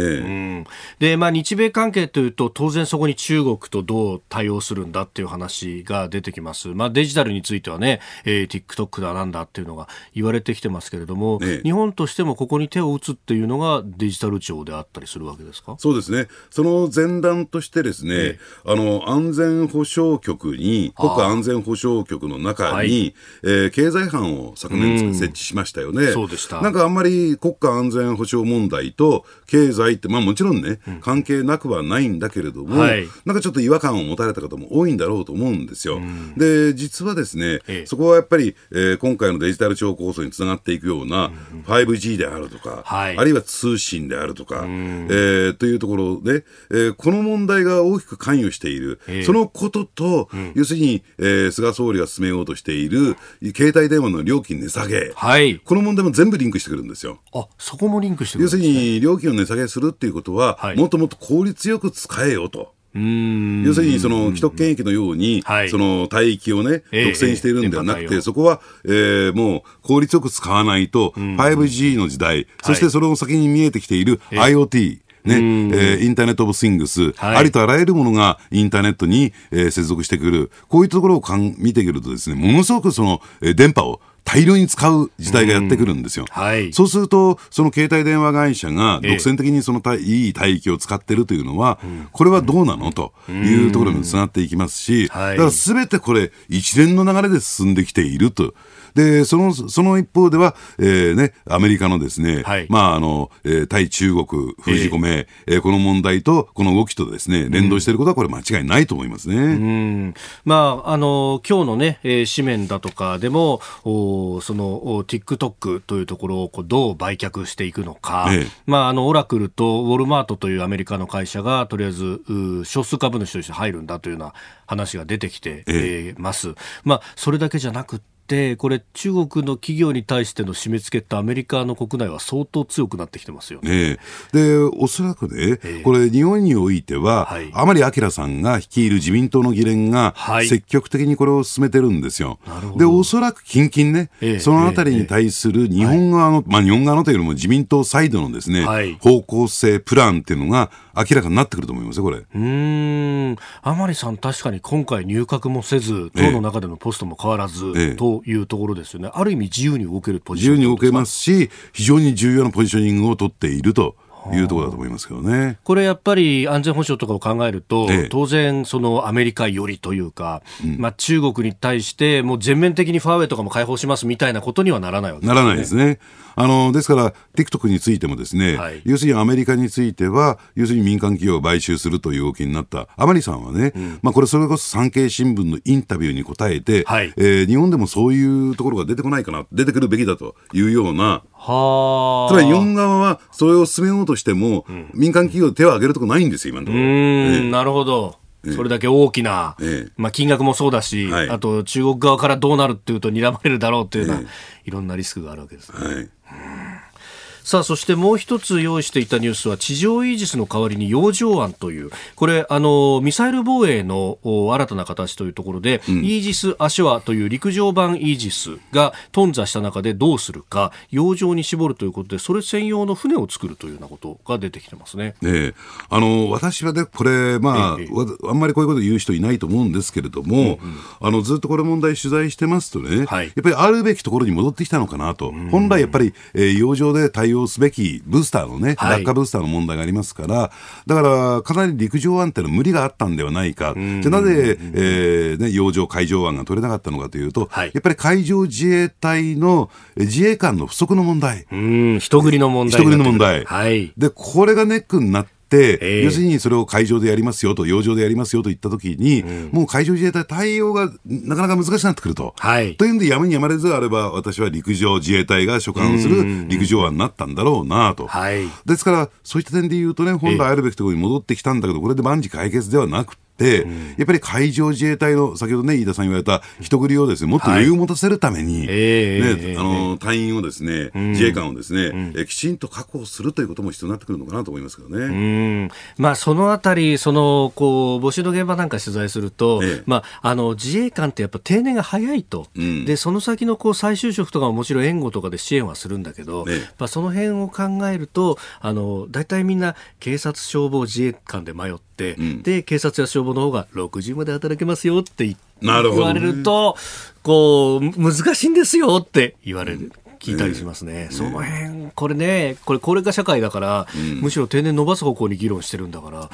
で、まあ、日米関係というと、当然そこに中国とどう対応するんだっていう話が出てきます。まあ、デジタルについてはね、えー、TikTok だなんだっていうのが言われてきてますけれども、日本としてもここに手を打つっていうのがデジタル庁であったりするわけですか？そうですね。その前段としてですね、あの、安全保障局に、国家安全保障局の中に、はい、えー、経済班を昨年設置しましたよね。そうでした。なんかあんまり国家安全保障問題と経済って、まあもちろんね、関係なくはないんだけれども、はい、なんかちょっと違和感を持たれた方も多いんだろうと思うんですよ。で、実はですね、ええ、そこはやっぱり、えー、今回のデジタル庁構想につながっていくような 5G であるとか、はい、あるいは通信であるとか、えー、というところで、えー、この問題が大きく関与している、え、そのことと、うん、要するに、えー、菅総理理が進めようとしている携帯電話の料金値下げ、はい、この問題も全部リンクしてくるんですよ。あそこもリンクしてね、要するに料金を値下げするっていうことは、はい、もっともっと効率よく使えよと。要するにその既得権益のように、その帯域をね、独占しているんではなくて、そこは、えー、もう効率よく使わないと、5G の時代、そしてその先に見えてきている IoT、ね、えー、インターネット・オブ・スイングス、はい、ありとあらゆるものがインターネットに、えー、接続してくる、こういうところをかん見てくるとですね、ものすごくその、えー、電波を大量に使う時代がやってくるんですよ。はい、そうすると、その携帯電話会社が独占的にそのた、いい帯域を使ってるというのは、これはどうなの？というところにつながっていきますし、だからすべてこれ、一連の流れで進んできていると。で、その、その一方では、えー、ね、アメリカのですね、はい、まあ、あの、えー、対中国封じ込め、えー、えー、この問題と、この動きとですね、連動していることは、これ間違いないと思いますね。うん。まあ、あの、今日のね、えー、紙面だとかでも、おその、TikTok というところをこうどう売却していくのか、ええ、まあ、あの、オラクルとウォルマートというアメリカの会社が、とりあえず、少数株主として入るんだというような話が出てきて、えー、ます。まあ、それだけじゃなくこれ、中国の企業に対しての締め付けってアメリカの国内は相当強くなってきてますよね。ねで、おそらくね、えー、これ、日本においては、はい、甘利明さんが率いる自民党の議連が、積極的にこれを進めてるんですよ。はい、で、おそらく近々ね、えー、そのあたりに対する日本側の、えー、まあ、日本側のというよりも自民党サイドのですね、はい、方向性、プランっていうのが明らかになってくると思いますよ、これ。うん、甘利さん、確かに今回、入閣もせず、党の中でのポストも変わらず、というところですよね、ある意味、自由に動けるポジション自由に動けますし、非常に重要なポジショニングを取っていると。いうところだと思いますけどね。これやっぱり安全保障とかを考えると、ええ、当然そのアメリカよりというか、うん、まあ中国に対してもう全面的にファーウェイとかも開放しますみたいなことにはならないわけですね。ならないですね。あの、ですから、TikTok についてもですね、はい、要するにアメリカについては、要するに民間企業を買収するという動きになった、甘利さんはね、うん、まあこれそれこそ産経新聞のインタビューに答えて、はい、えー、日本でもそういうところが出てこないかな、出てくるべきだというような、はつまり日本側はそれを進めようとしても、うん、民間企業手を挙げるとこないんですよ、今のところ。うん、なるほど。それだけ大きな、ええまあ、金額もそうだし、はいあと中国側からどうなるっていうと睨まれるだろうっていうような、えいろんなリスクがあるわけですね。はい。さあ、そしてもう一つ用意していたニュースは、地上イージスの代わりに洋上案という、これ、あの、ミサイル防衛のお新たな形というところで、イージス・アショアという陸上版イージスが頓挫した中でどうするか、洋上に絞るということで、それ専用の船を作るというようなことが出てきてますね。ええ、あの私はね、これ、まあ、ええわあんまりこういうこと言う人いないと思うんですけれども、あのずっとこれ問題取材してますとね、はい。やっぱりあるべきところに戻ってきたのかなと、本来やっぱり、えー、洋上で対応すべきブースターのね、はい落下ブースターの問題がありますから、だからかなり陸上案っていうのは無理があったんではないか、じゃあなぜ、えーね、洋上、海上案が取れなかったのかというと、はいやっぱり海上自衛隊のえー自衛官の不足の問題。うん、人繰りの問題。人繰りの問題はい。で、これがネックになって、ええ要するにそれを海上でやりますよと、洋上でやりますよと言ったときに、もう海上自衛隊対応がなかなか難しくなってくると。はい。というんで、やむにやまれずあれば、私は陸上自衛隊が所管する陸上案になったんだろうなと。はい。ですから、そういった点で言うとね、本来あるべきところに戻ってきたんだけど、これで万事解決ではなくて、やっぱり海上自衛隊の、先ほどね、飯田さん言われた人繰りをですね、もっと余裕を持たせるために、ええね、あの、隊員をですね、自衛官をですね、えきちんと確保するということも必要になってくるのかなと思いますけどね。うん。まあ、そのあたり、そのこう募集の現場なんか取材すると、ええ。まあ、あの自衛官ってやっぱ定年が早いと、うん。でその先のこう再就職とかももちろん援護とかで支援はするんだけど、ええ。まあ、その辺を考えると、あの大体みんな警察、消防、自衛官で迷って、んで警察や消防の方が60まで働けますよって言なるほどね言われると、こう難しいんですよって言われる。聞いたりしますね、その辺、これね、これ、高齢化社会だから、むしろ定年伸ばす方向に議論してるんだから、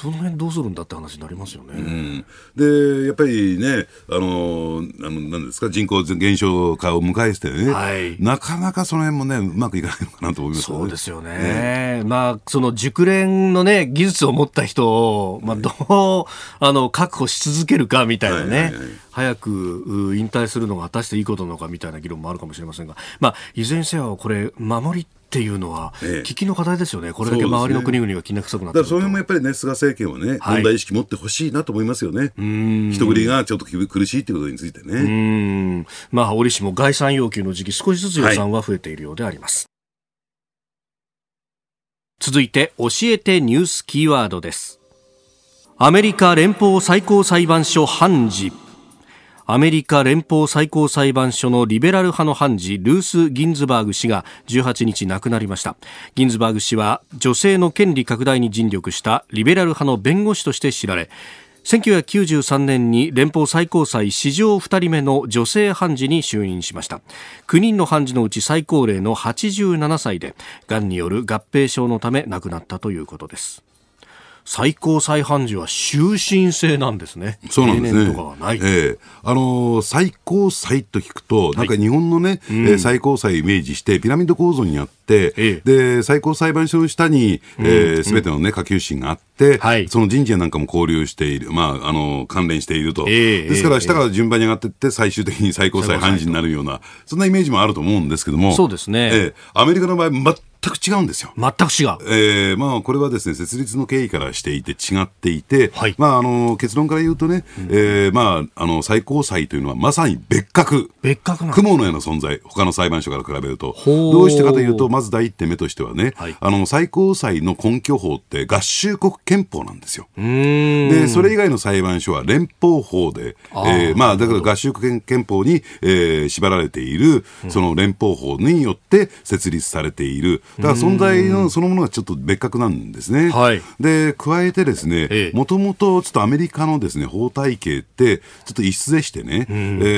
その辺どうするんだって話になりますよね。うん。で、やっぱりね、あの、あのなんですか、人口減少化を迎えてね、はい。なかなかその辺もね、うまくいかないのかなと思いますそうですよね。まあ、その熟練のね、技術を持った人を、まあ、どう、あの、確保し続けるかみたいなね、はいはいはい早くう引退するのが果たしていいことなのかみたいな議論もあるかもしれませんが、まあ、いずれにせよ、これ、守りっていうのは、ええ危機の課題ですよね。これだけ周りの国々がきな臭くなってくるとだからその辺もやっぱりね、菅政権はね、はい問題意識持ってほしいなと思いますよね。人繰りがちょっと苦しいっていうことについてね。うんまあ、折しも概算要求の時期、少しずつ予算は増えているようであります。続いて、教えてニュースキーワードです。アメリカ連邦最高裁判所判事。アメリカ連邦最高裁判所のリベラル派の判事ルース・ギンズバーグ氏が18日亡くなりました。ギンズバーグ氏は女性の権利拡大に尽力したリベラル派の弁護士として知られ1993年に連邦最高裁史上2人目の女性判事に就任しました。9人の判事のうち最高齢の87歳でがんによる合併症のため亡くなったということです。最高裁判事は終身制なんですね。そうなんですね。とかはない、ええ。あのー最高裁と聞くと、なんか日本のね、えー最高裁をイメージして、ピラミッド構造にあって、えで、最高裁判所の下に、す、えー、べ、てのね、下級審があって、はい。その人事やなんかも交流している、まあ、あのー関連していると。ええですから、ええ。下から順番に上がっていって、最終的に最高裁判事になるような、そんなイメージもあると思うんですけども。そうですね。ええ。アメリカの場合、全く違うんですよ。全く違うえーまあ、これはですね設立の経緯からしていて違っていて、はいまあ、あの結論から言うとね、えーまあ、あの最高裁というのはまさに別格。別格なの雲のような存在、他の裁判所から比べると。どうしてかというと、まず第一点目としてはね、はいあの最高裁の根拠法って合衆国憲法なんですよ。で、それ以外の裁判所は連邦法で、えーまあ、だから合衆国憲法に、えー縛られている、その連邦法によって設立されている。だから存在のそのものがちょっと別格なんですね。はい。で、加えてですええ。ね、もともとちょっとアメリカのですね、法体系って、ちょっと異質でしてね、え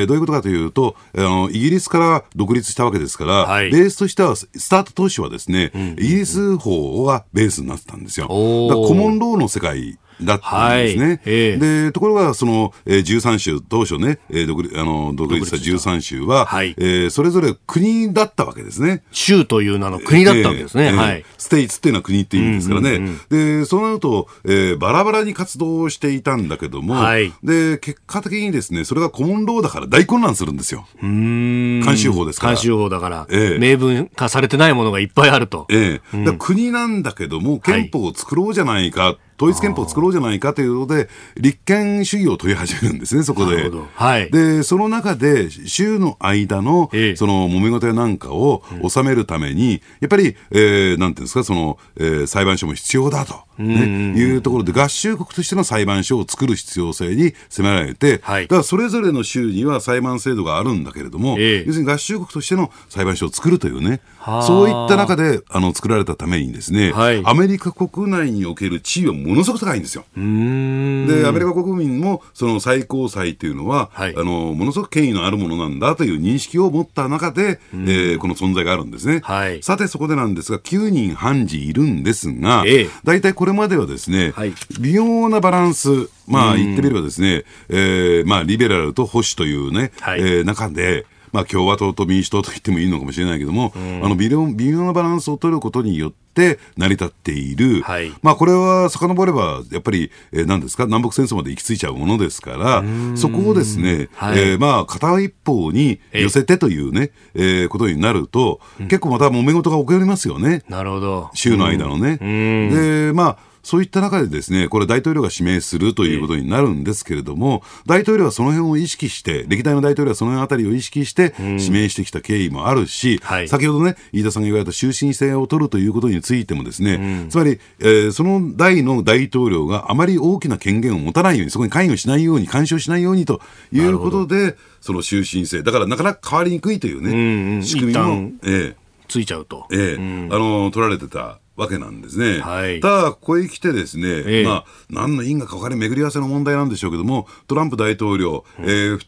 ーどういうことかというと、あの、イギリスから独立したわけですから、はい。ベースとしては、スタート当初はですね、イギリス法がベースになってたんですよ。だからコモンローの世界だったんですね。はいええで、ところが、その、えー、13州、当初ね、えー独立あの独立した13州は、はいえーそれぞれ国だったわけですね。州という名の国だったわけですね。ええはい。ステイツっていうのは国っていう意味ですからね。で、そうなると、えーバラバラに活動していたんだけども、はいで、結果的にですね、それがコモンローだから大混乱するんですよ。慣習法ですから。慣習法だから、ええ明文化されてないものがいっぱいあると。ええだから国なんだけども、憲法を作ろうじゃないか統一憲法を作ろうじゃないかということで、立憲主義を問い始めるんですね、そこで。はい、で、その中で、州の間の、ええ、その揉め事やなんかを収めるために、やっぱり、えー、なんていうんですか、その、えー、裁判所も必要だと。ね、いうところで合衆国としての裁判所を作る必要性に迫られて、はい、だからそれぞれの州には裁判制度があるんだけれども、え要するに合衆国としての裁判所を作るというね、そういった中であの作られたためにですね、はい、アメリカ国内における地位はものすごく高いんですよ。で、アメリカ国民もその最高裁というのは、はい、あのものすごく権威のあるものなんだという認識を持った中で、えー、この存在があるんですね。はい、さてそこでなんですが、9人判事いるんですが、大、体、これまではですね、はい、微妙なバランス、まあ言ってみればですね、えー、まあリベラルと保守というね、はい、えー、中で、まあ、共和党と民主党と言ってもいいのかもしれないけども、うん、あの微妙微妙なバランスを取ることによって成り立っている、はい、まあ、これは遡れば、やっぱり、えー、何ですか、南北戦争まで行き着いちゃうものですから、そこをですね、はい、えー、まあ、片一方に寄せてというね、えー、えー、ことになると、結構また揉め事が起こりますよね。なるほど。州の間のね。で、まあ、そういった中でですね、これ大統領が指名するということになるんですけれども、大統領はその辺を意識して、歴代の大統領はその辺あたりを意識して指名してきた経緯もあるし、はい、先ほどね、飯田さんが言われた終身制を取るということについてもですね、つまり、えー、その代の大統領があまり大きな権限を持たないように、そこに関与しないように、干渉しないようにということで、その終身制、だからなかなか変わりにくいというね、うんうん、仕組みも、ええ、ついちゃうと。ええ、うん、あの、取られてた。わけなんですね。はい、ただ、ここへ来てですね、えー、まあ、何の因果か分かり巡り合わせの問題なんでしょうけども、トランプ大統領、うん、えー、2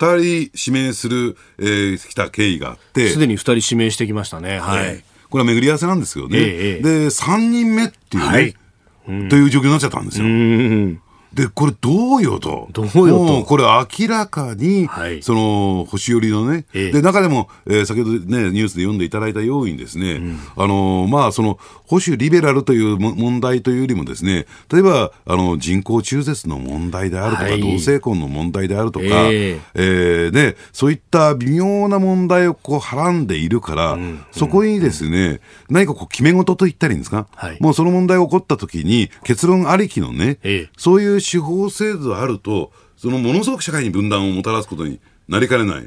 人指名する、えー、来た経緯があって。すでに2人指名してきましたね。はい。えー、これは巡り合わせなんですよね。えー、で、3人目っていうね、はいうん、という状況になっちゃったんですよ。うんで、これどうよと。どうよと。これ明らかに、はい、その、星寄りのね、ええ、で、中でも、えー、先ほどね、ニュースで読んでいただいたようにですね、うん、あの、まあ、その、保守リベラルという問題というよりもですね、例えば、あの、人工中絶の問題であるとか、はい、同性婚の問題であるとか、えー、えー、で、そういった微妙な問題をこう、はらんでいるから、うん、そこにですね、うん、何かこう、決め事と言ったらいいんですか、はい、もうその問題が起こった時に、結論ありきのね、えー、そういう司法制度あると、そのものすごく社会に分断をもたらすことになりかねない、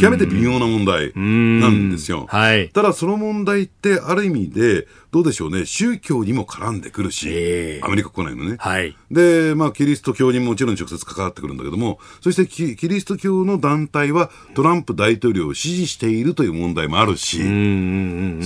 極めて微妙な問題なんですよ。はい、ただ、その問題って、ある意味で、どうでしょうね、宗教にも絡んでくるし、えー、アメリカ国内のね。はい、で、まあ、キリスト教にもちろん直接関わってくるんだけども、そしてキキリスト教の団体はトランプ大統領を支持しているという問題もあるし、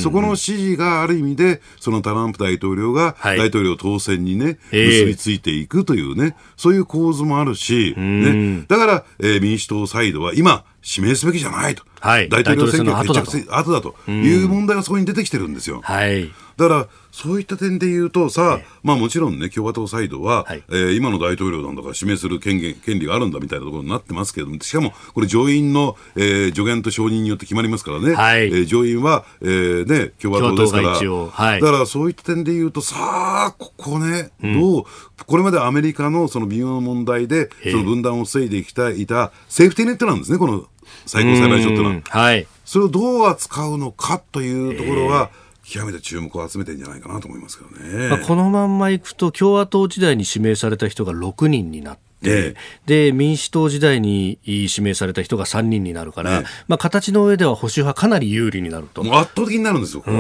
そこの支持がある意味で、そのトランプ大統領が大統領当選にね、はい、結びついていくというね、そういう構図もあるし、ね、だから、えー、民主党サイドは今、指名すべきじゃないと。はい、大統領選挙決着後だと。いう問題がそこに出てきてるんですよ。はい、だから、そういった点で言うと、さあ、まあもちろんね、共和党サイドは、はい、えー、今の大統領なんだから指名する権限権利があるんだみたいなところになってますけれども、しかも、これ上院の、えー、助言と承認によって決まりますからね、はい、えー、上院は、えー、ね、共和党ですから、はい、だからそういった点で言うと、さあ、ここね、うん、どう、これまでアメリカのその微妙な問題で、その分断を防いできたいたセーフティーネットなんですね、この最高裁判所っていうのは。はい、それをどう扱うのかというところは、極めて注目を集めてるんじゃないかなと思いますけどね。まあ、このまんまいくと、共和党時代に指名された人が6人になって、ええ、で民主党時代に指名された人が3人になるから、え、まあ、形の上では保守派かなり有利になると。圧倒的になるんですよ、う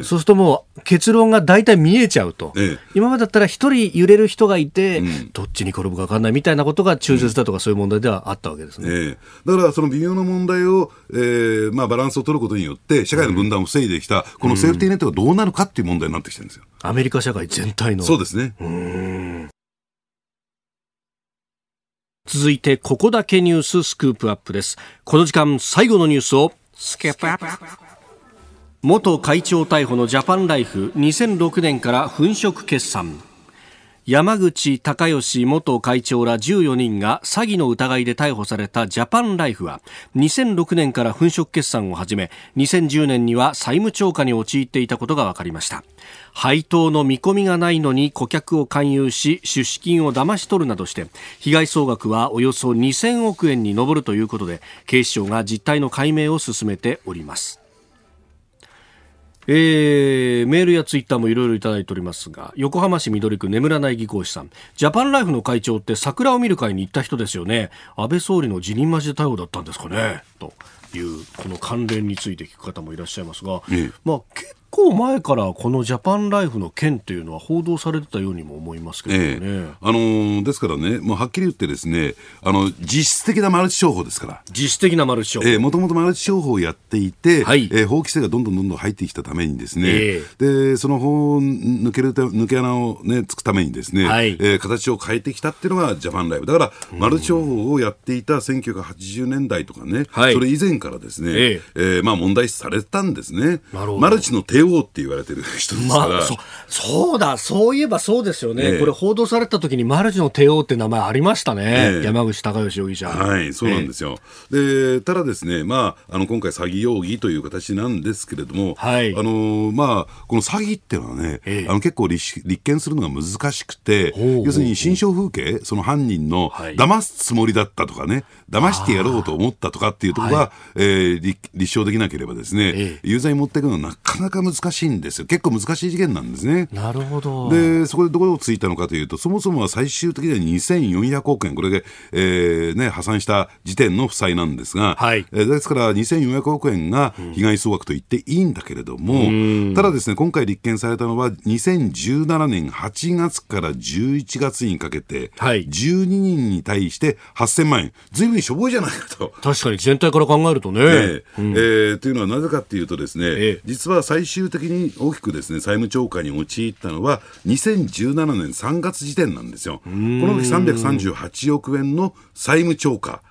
ん。そうするともう結論が大体見えちゃうと、今までだったら1人揺れる人がいて、うん、どっちに転ぶか分かんないみたいなことが中絶だとかそういう問題ではあったわけですね、だからその微妙な問題を、えーまあ、バランスを取ることによって社会の分断を防いできた、このセーフティーネットがどうなるかっていう問題になってきてるんですよ。アメリカ社会全体の。そうですね。うん続いて、ここだけニューススクープアップです。この時間、最後のニュースを、スケープアップ。元会長逮捕のジャパンライフ、2006年から粉飾決算。山口隆義元会長ら14人が詐欺の疑いで逮捕されたジャパンライフは2006年から粉飾決算を始め2010年には債務超過に陥っていたことが分かりました。配当の見込みがないのに顧客を勧誘し出資金を騙し取るなどして被害総額はおよそ2000億円に上るということで警視庁が実態の解明を進めております。えー、メールやツイッターもいろいろいただいておりますが、横浜市緑区眠らない技工士さん、ジャパンライフの会長って桜を見る会に行った人ですよね。安倍総理の辞任待ちで逮捕だったんですかね。という、この関連について聞く方もいらっしゃいますが、ええ、まあ結構前からこのジャパンライフの件というのは報道されてたようにも思いますけどね。ええ、あのー、ですからね、もうはっきり言ってですね、あの実質的なマルチ商法ですから。実質的なマルチ商法。えもともとマルチ商法をやっていて、はい、えー、法規制がどんどんどんどん入ってきたためにですね、えでその法抜ける抜け穴をねつくためにですね、はい、えー、形を変えてきたっていうのがジャパンライフ。だからマルチ商法をやっていた1980年代とかね、はい、それ以前からですね、えええー、まあ問題視されたんですね。マルチの帝王って言われてる人ですから、まあ、そそうだ、そういえばそうですよね、えこれ、報道された時にマルチの帝王って名前ありましたね、え、山口隆義容疑者。はい、そうなんですよ。でただですね、まあ、あの今回、詐欺容疑という形なんですけれども、はい、あのまあ、この詐欺っていうのはね、あの結構立立件するのが難しくて、要するに心象風景、その犯人の騙すつもりだったとかね、騙してやろうと思ったとかっていうところが、はい、えー、立証できなければですね、有罪に持っていくのはなかなか難しいんですよ。結構難しい事件なんですね。なるほど。で、そこでどこをついたのかというと、そもそもは最終的には2400億円、これで、えー、ね、破産した時点の負債なんですが、はい、えー、ですから2400億円が被害総額と言っていいんだけれども、うん、ただですね、今回立件されたのは2017年8月から11月にかけて、はい、12人に対して8000万円、ずいぶんしょぼいじゃないかと。確かに全体から考えるとね。ねうん、えー、というのはなぜかというとですね、えー、実は最終的に大きくですね、債務超過に陥ったのは2017年3月時点なんですよ。この時338億円の債務超過。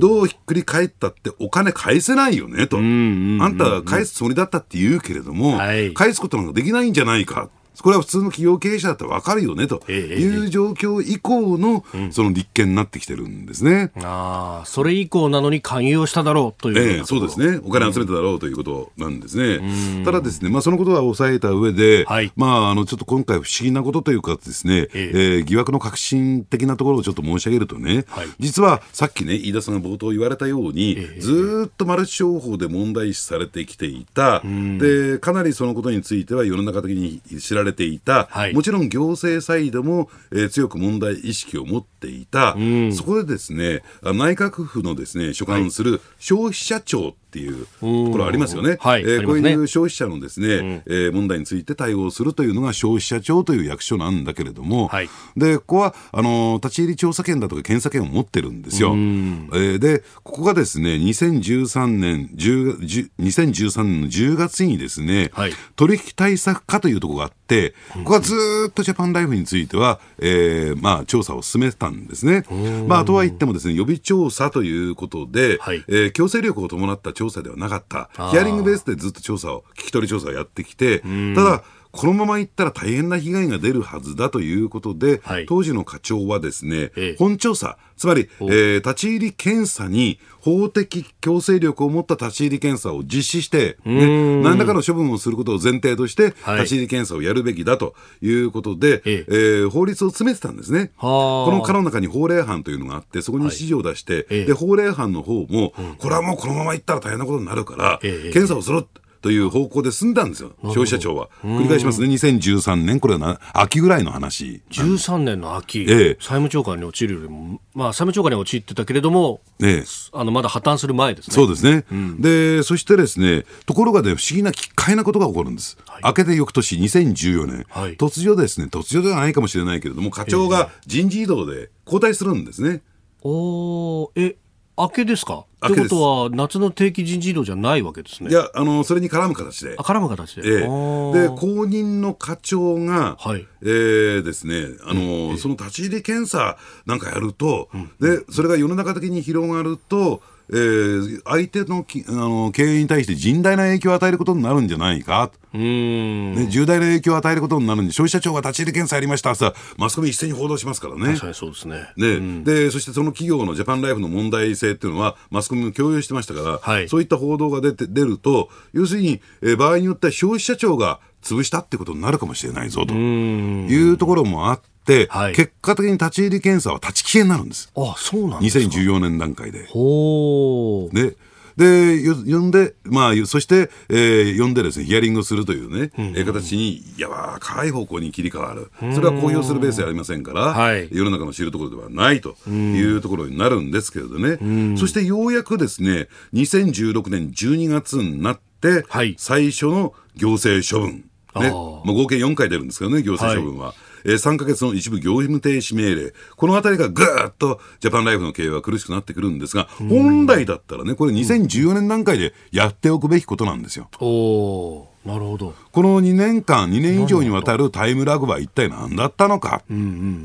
どうひっくり返ったってお金返せないよねと。あんた返すつもりだったって言うけれども、はい、返すことなんかできないんじゃないか。これは普通の企業経営者だったら分かるよねという状況以降のその立憲になってきてるんですね。うん、ああ、それ以降なのに勧誘をしただろうという、ええ、そうですね、お金集めただろうということなんですね。うん、ただですね、まあ、そのことは抑えた上で、はい、まあ、あのちょっと今回、不思議なことというかですね、ええ。えー、疑惑の革新的なところをちょっと申し上げるとね、はい、実はさっきね、飯田さんが冒頭言われたように、え、ずっとマルチ商法で問題視されてきていた、で、かなりそのことについては世の中的に知られていた、はい、もちろん行政サイドも、えー、強く問題意識を持っていた、うん、そこでですね内閣府のですね所管する消費者庁っていうところありますよね。はい、えー、こういう消費者のですね、うん、えー、問題について対応するというのが消費者庁という役所なんだけれども、はい、でここはあの立ち入り調査権だとか検査権を持ってるんですよ。えー、でここがですね2013年10 2013年の10月にですね、はい、取引対策課というところがあって、ここはずっとジャパンライフについては、えー、まあ調査を進めてたんですね。まあとは言ってもですね予備調査ということで、はい、えー、強制力を伴った調査ではなかった、ヒアリングベースでずっと調査を、聞き取り調査をやってきて、ただ、このままいったら大変な被害が出るはずだということで、はい、当時の課長はですね、ええ、本調査、つまり、えー、立ち入り検査に法的強制力を持った立ち入り検査を実施して、ね、何らかの処分をすることを前提として、立ち入り検査をやるべきだということで、ええ。ー、法律を詰めてたんですね。この課の中に法令班というのがあって、そこに指示を出して、はい、で法令班の方も、これはもうこのままいったら大変なことになるから、検査をする。という方向で済んだんですよ、消費者庁は。繰り返しますね、2013年、これはな秋ぐらいの話。13年の秋、ええ、債務超過に陥るよりも、まあ、債務超過に陥ってたけれども、ええ、あのまだ破綻する前ですね。そうですね、うん、でそしてですね、ところがね、不思議な奇怪なことが起こるんです。はい、明けて翌年、2014年、はい、突如ですね、突如ではないかもしれないけれども、課長が人事異動で交代するんですね。えおえ明けですか？ということは、夏の定期人事異動じゃないわけですね。いや、あの、それに絡む形で。あ、絡む形で。ええ、で、後任の課長が、はい、えー、ですね、あの、ええ、その立ち入り検査なんかやると、うん、で、それが世の中的に広がると、えー、相手のきあの経営に対して甚大な影響を与えることになるんじゃないか。ね、重大な影響を与えることになるんで、消費者庁が立ち入り検査やりました。さ、マスコミ一斉に報道しますからね。確かにそうですね。ね、うん、で、そしてその企業のジャパンライフの問題性っていうのは、マスコミも共有してましたから、はい、そういった報道が出て出ると、要するに、えー、場合によっては消費者庁が潰したってことになるかもしれないぞというところもあって、はい、結果的に立ち入り検査は立ち消えになるんです。あそうなんですか2014年段階で。ほねで、呼んで、まあ、そして、えー、呼んでですね、ヒアリングするというね、うん、え形に柔らかい方向に切り替わる。それは公表するベースではありませんから、はい、世の中の知るところではないというところになるんですけれどね。そしてようやくですね、2016年12月になって、はい、最初の行政処分。ね、まあ、合計4回出るんですけどね、行政処分は。はいえー、3か月の一部業務停止命令、このあたりがぐーっとジャパンライフの経営は苦しくなってくるんですが、本来だったらね、これ2014年段階でやっておくべきことなんですよ。おなるほど。この2年間、2年以上にわたるタイムラグは一体何だったのか、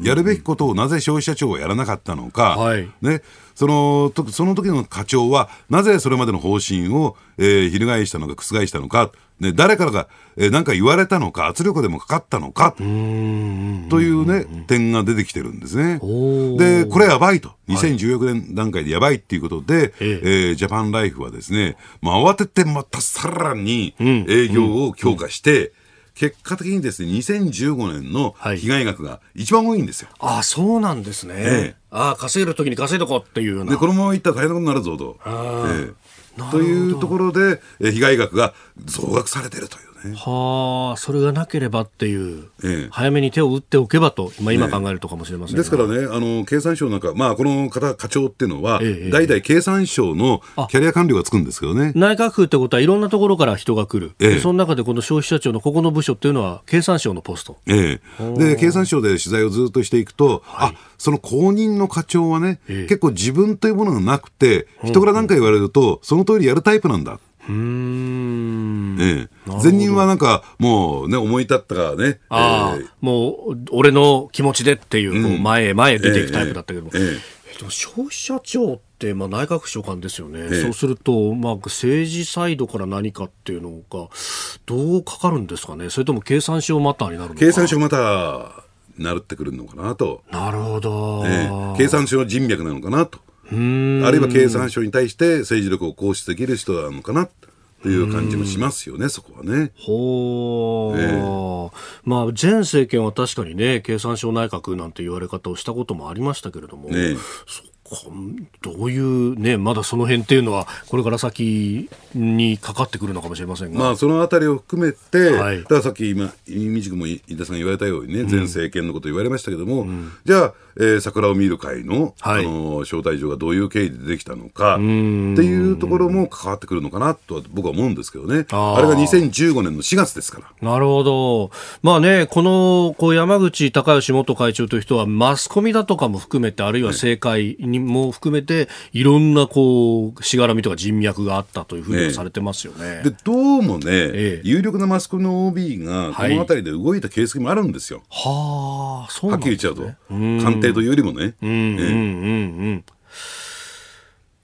やるべきことをなぜ消費者庁はやらなかったのか、はい、ね、そのその時の課長は、なぜそれまでの方針を、えー、翻したのか、覆したのか、ね、誰からか何、えー、か言われたのか、圧力でもかかったのかというね、点が出てきてるんですね。で、これやばいと、2016年段階でやばいっていうことで、はい、えー、ジャパンライフはですね、まあ、慌ててまたさらに営業を強化して、うんうん結果的にですね、2015年の被害額が一番多いんですよ。はい、あそうなんですね。ええ、ああ、稼げるときに稼いどこうっていうで、このままいったら大変なことになるぞと。ええというところで、被害額が増額されているという。ね。はあ、それがなければっていう、ええ、早めに手を打っておけばと、今、今考えるとかもしれません、ですからね、あの経産省なんか、まあ、この方、課長っていうのは、ええ、代々経産省のキャリア官僚がつくんですけどね。内閣府ってことは、いろんなところから人が来る、ええ、その中でこの消費者庁のここの部署っていうのは、経産省のポスト。ええ、で、経産省で取材をずっとしていくと、はい、あその後任の課長はね、結構自分というものがなくて、人から何か言われると、その通りやるタイプなんだ。うん。ええ、前任はなんかもうね思い立ったからね、あえー、もう俺の気持ちでっていう,、う前へ前へ出ていくタイプだったけど。も、ええええ、消費者庁ってまあ内閣府長官ですよね、そうすると、まあ、政治サイドから何かっていうのがどうかかるんですかね。それとも経産省マターになるのか。経産省マターなるってくるのかなと。なるほど、ええ、経産省の人脈なのかなとあるいは経産省に対して政治力を行使できる人なのかなという感じもしますよね、そこはね。ほー、えー、まあ、前政権は確かにね、経産省内閣なんて言われ方をしたこともありましたけれども、ね、どういうね、まだその辺っていうのは、これから先にかかってくるのかもしれませんが。まあ、そのあたりを含めて、はい、ださっき今、みじくも飯田さんが言われたようにね、前政権のこと言われましたけども、うん、じゃあ、えー、桜を見る会の、はい、あの招待状がどういう経緯でできたのかっていうところも関わってくるのかなと僕は思うんですけどね。あれが2015年の4月ですから。なるほど。まあね、このこう山口隆義元会長という人はマスコミだとかも含めて、あるいは政界にも含めて、いろんなこうしがらみとか人脈があったというふうにされてますよね。ねでどうもね、ええ、有力なマスコミの OB がこの辺りで動いた形跡もあるんですよ。はあ、そうなんですね。はっきり言っちゃうと。官邸というよりもね。うんうんうんうん。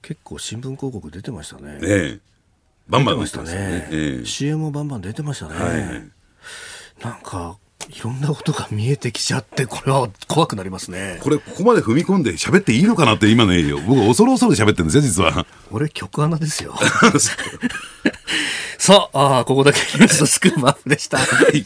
結構新聞広告出てましたね。ねバンバン出てましたね。ええ、CM もバンバン出てましたね。はい、なんかいろんなことが見えてきちゃって、これは怖くなりますね。これ、ここまで踏み込んで喋っていいのかなって今の営業。僕、恐る恐る喋ってるんですよ、実は。俺、曲穴ですよ。さあ、あここだけニューススクープアップでした。はい